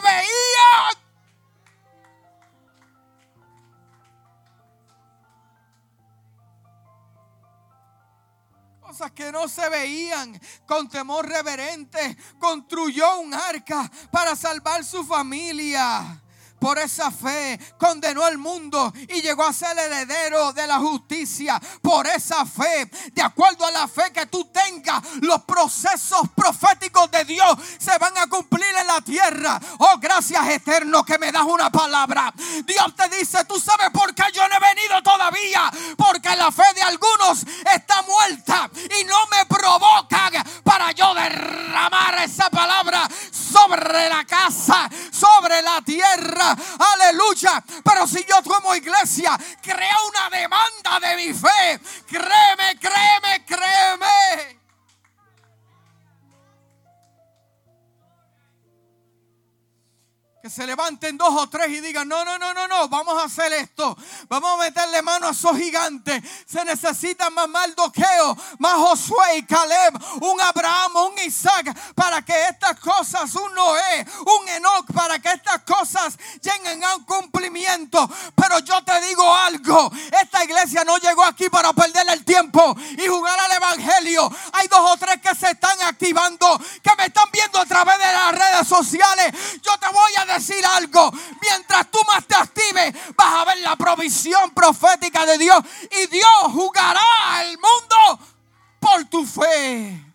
Cosas que no se veían con temor reverente, construyó un arca para salvar su familia por esa fe condenó al mundo y llegó a ser heredero de la justicia. Por esa fe, de acuerdo a la fe que tú tengas, los procesos proféticos de Dios se van a cumplir en la tierra. Oh, gracias eterno que me das una palabra. Dios te dice, tú sabes por qué yo no he venido todavía. Porque la fe de algunos está muerta y no me provocan para yo derramar esa palabra sobre la casa, sobre la tierra Aleluya. Pero si yo como iglesia creo una demanda de mi fe, créeme, créeme, créeme Que se levanten dos o tres y digan, no, no, no, no, no, vamos a hacer esto. Vamos a meterle mano a esos gigantes. Se necesita más Maldoqueo, más Josué y Caleb, un Abraham, un Isaac, para que estas cosas, un Noé, un Enoch, para que estas cosas lleguen a un cumplimiento. Pero yo te digo algo, esta iglesia no llegó aquí para perder el tiempo y jugar al Evangelio. Hay dos o tres que se están activando, que me están viendo a través de las redes sociales. Yo te voy a decir algo. Mientras tú más te actives, vas a ver la provisión profética de Dios. Y Dios jugará al mundo por tu fe.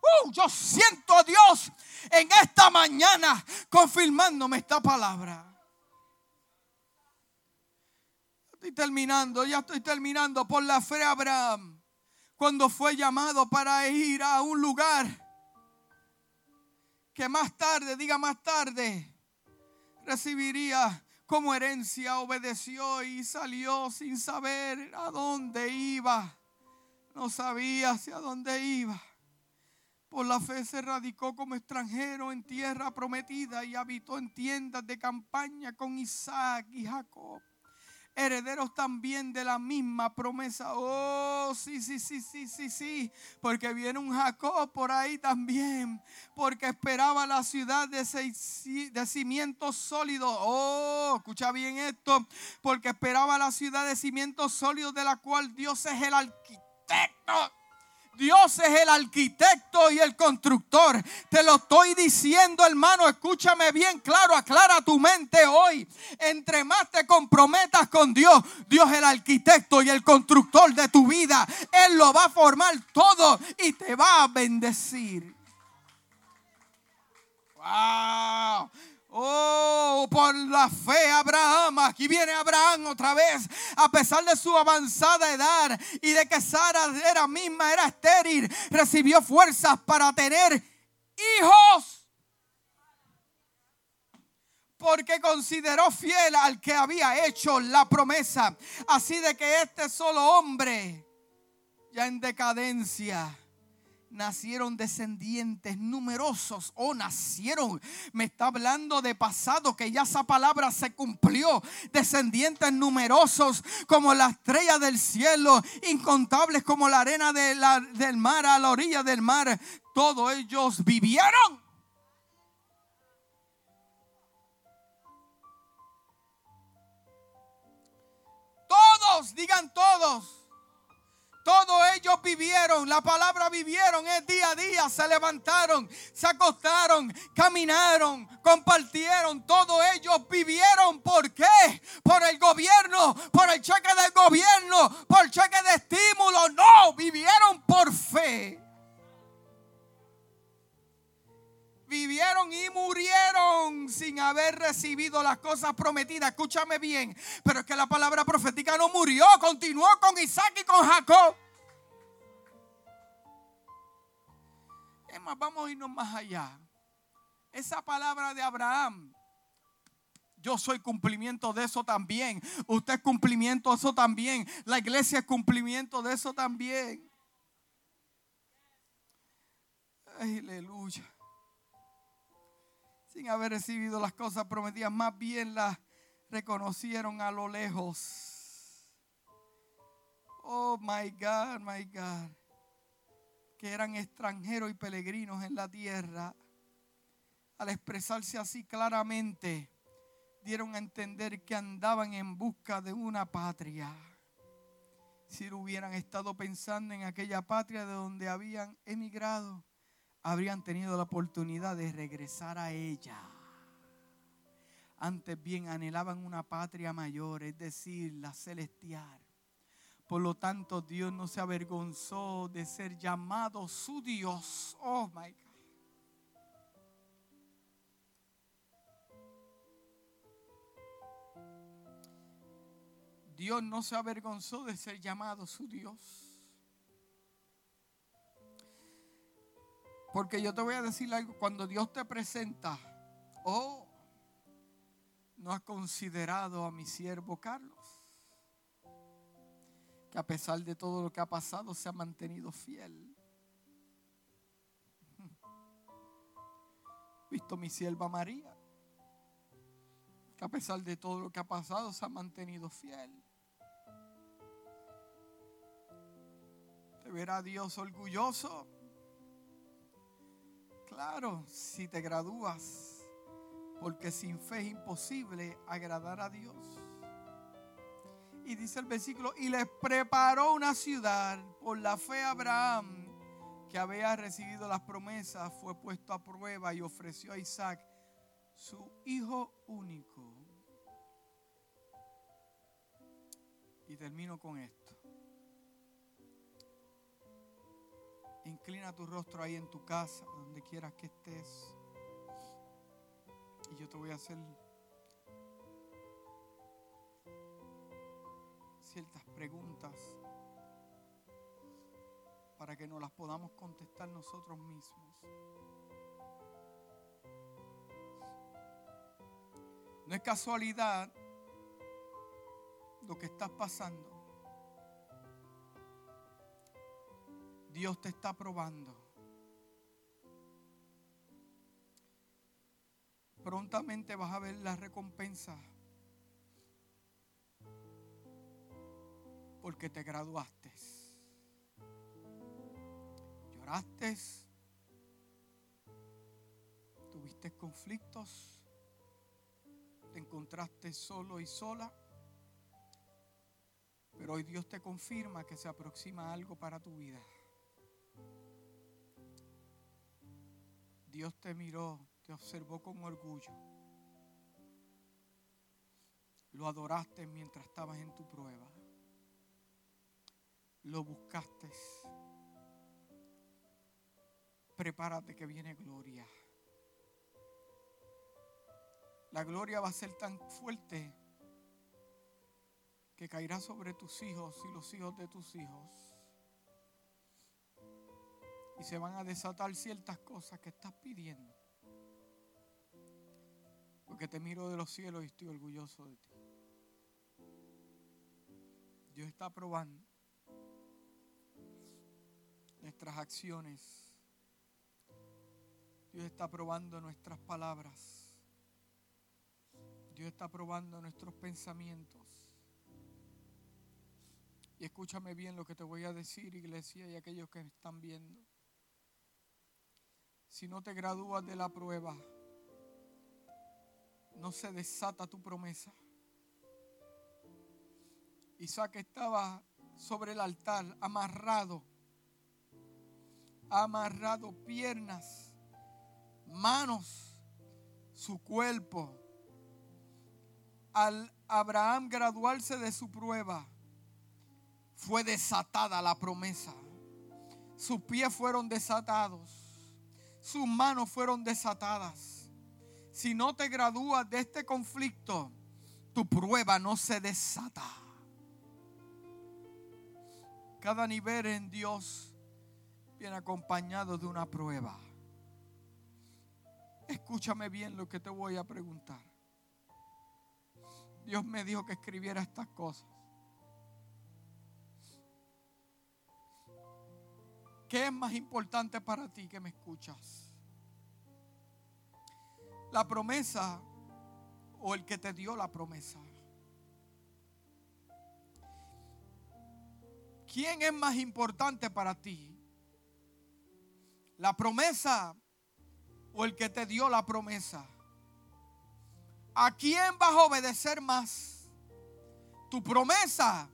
Uh, yo siento a Dios en esta mañana confirmándome esta palabra. Estoy terminando, ya estoy terminando. Por la fe Abraham, cuando fue llamado para ir a un lugar que más tarde, diga más tarde, recibiría como herencia, obedeció y salió sin saber a dónde iba. No sabía hacia dónde iba. Por la fe se radicó como extranjero en tierra prometida y habitó en tiendas de campaña con Isaac y Jacob herederos también de la misma promesa. Oh, sí, sí, sí, sí, sí, sí. Porque viene un Jacob por ahí también. Porque esperaba la ciudad de, de cimientos sólidos. Oh, escucha bien esto. Porque esperaba la ciudad de cimientos sólidos de la cual Dios es el arquitecto. Dios es el arquitecto y el constructor. Te lo estoy diciendo, hermano. Escúchame bien claro. Aclara tu mente hoy. Entre más te comprometas con Dios, Dios es el arquitecto y el constructor de tu vida. Él lo va a formar todo y te va a bendecir. Wow. Oh, por la fe, Abraham. Aquí viene Abraham otra vez. A pesar de su avanzada edad y de que Sara era misma, era estéril, recibió fuerzas para tener hijos. Porque consideró fiel al que había hecho la promesa. Así de que este solo hombre, ya en decadencia, nacieron descendientes numerosos o nacieron. Me está hablando de pasado que ya esa palabra se cumplió. Descendientes numerosos como la estrella del cielo, incontables como la arena de la, del mar a la orilla del mar. Todos ellos vivieron. Todos, digan todos todos ellos vivieron, la palabra vivieron es día a día, se levantaron, se acostaron, caminaron, compartieron, todos ellos vivieron. ¿Por qué? Por el gobierno, por el cheque del gobierno, por cheque de estímulo. No, vivieron por fe. Vivieron y murieron sin haber recibido las cosas prometidas. Escúchame bien, pero es que la palabra profética no murió, continuó con Isaac y con Jacob. más, vamos a irnos más allá. Esa palabra de Abraham, yo soy cumplimiento de eso también. Usted es cumplimiento de eso también. La iglesia es cumplimiento de eso también. Aleluya. Sin haber recibido las cosas prometidas, más bien las reconocieron a lo lejos. Oh my God, my God. Que eran extranjeros y peregrinos en la tierra. Al expresarse así claramente, dieron a entender que andaban en busca de una patria. Si hubieran estado pensando en aquella patria de donde habían emigrado, habrían tenido la oportunidad de regresar a ella. Antes bien anhelaban una patria mayor, es decir, la celestial. Por lo tanto, Dios no se avergonzó de ser llamado su Dios. Oh my God. Dios no se avergonzó de ser llamado su Dios. Porque yo te voy a decir algo, cuando Dios te presenta, oh, no has considerado a mi siervo Carlos, que a pesar de todo lo que ha pasado se ha mantenido fiel. Visto mi sierva María, que a pesar de todo lo que ha pasado se ha mantenido fiel. Te verá Dios orgulloso Claro, si te gradúas, porque sin fe es imposible agradar a Dios. Y dice el versículo, y les preparó una ciudad por la fe Abraham, que había recibido las promesas, fue puesto a prueba y ofreció a Isaac, su hijo único. Y termino con esto. Inclina tu rostro ahí en tu casa, donde quieras que estés. Y yo te voy a hacer ciertas preguntas para que nos las podamos contestar nosotros mismos. No es casualidad lo que estás pasando. Dios te está probando. Prontamente vas a ver la recompensa. Porque te graduaste. Lloraste. Tuviste conflictos. Te encontraste solo y sola. Pero hoy Dios te confirma que se aproxima algo para tu vida. Dios te miró, te observó con orgullo. Lo adoraste mientras estabas en tu prueba. Lo buscaste. Prepárate que viene gloria. La gloria va a ser tan fuerte que caerá sobre tus hijos y los hijos de tus hijos y se van a desatar ciertas cosas que estás pidiendo. Porque te miro de los cielos y estoy orgulloso de ti. Dios está probando nuestras acciones. Dios está probando nuestras palabras. Dios está probando nuestros pensamientos. Y escúchame bien lo que te voy a decir, iglesia, y aquellos que me están viendo si no te gradúas de la prueba, no se desata tu promesa. Isaac estaba sobre el altar, amarrado, amarrado piernas, manos, su cuerpo. Al Abraham graduarse de su prueba, fue desatada la promesa. Sus pies fueron desatados sus manos fueron desatadas. Si no te gradúas de este conflicto, tu prueba no se desata. Cada nivel en Dios viene acompañado de una prueba. Escúchame bien lo que te voy a preguntar. Dios me dijo que escribiera estas cosas. ¿Qué es más importante para ti que me escuchas? ¿La promesa o el que te dio la promesa? ¿Quién es más importante para ti? ¿La promesa o el que te dio la promesa? ¿A quién vas a obedecer más? ¿Tu promesa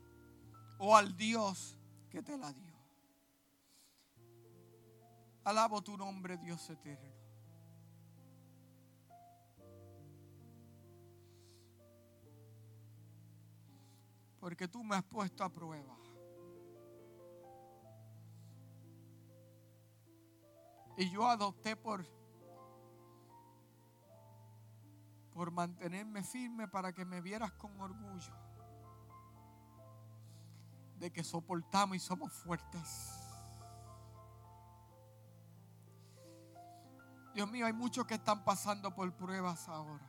o al Dios que te la dio? Alabo tu nombre, Dios eterno. Porque tú me has puesto a prueba. Y yo adopté por, por mantenerme firme para que me vieras con orgullo. De que soportamos y somos fuertes. Dios mío, hay muchos que están pasando por pruebas ahora.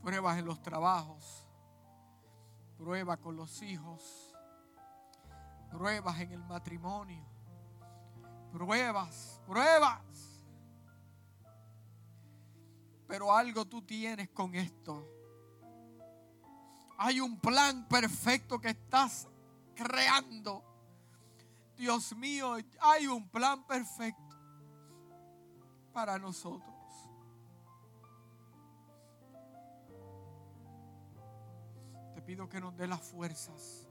Pruebas en los trabajos. Pruebas con los hijos. Pruebas en el matrimonio Pruebas, pruebas. Pero algo tú tienes con esto. Hay un plan perfecto que estás creando. Dios mío, hay un plan perfecto para nosotros. Te pido que nos dé las fuerzas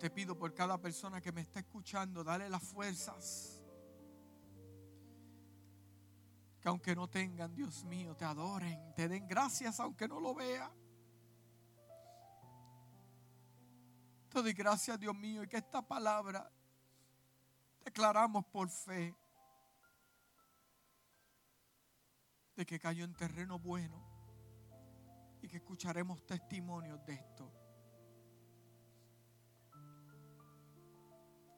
te pido por cada persona que me está escuchando, dale las fuerzas. Que aunque no tengan, Dios mío, te adoren, te den gracias aunque no lo vean. Te doy gracias, Dios mío, y que esta palabra declaramos por fe de que cayó en terreno bueno y que escucharemos testimonios de esto.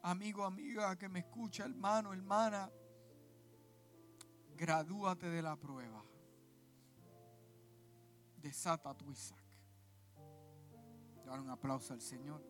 amigo, amiga que me escucha, hermano, hermana, gradúate de la prueba. Desata tu Isaac. Dar un aplauso al Señor.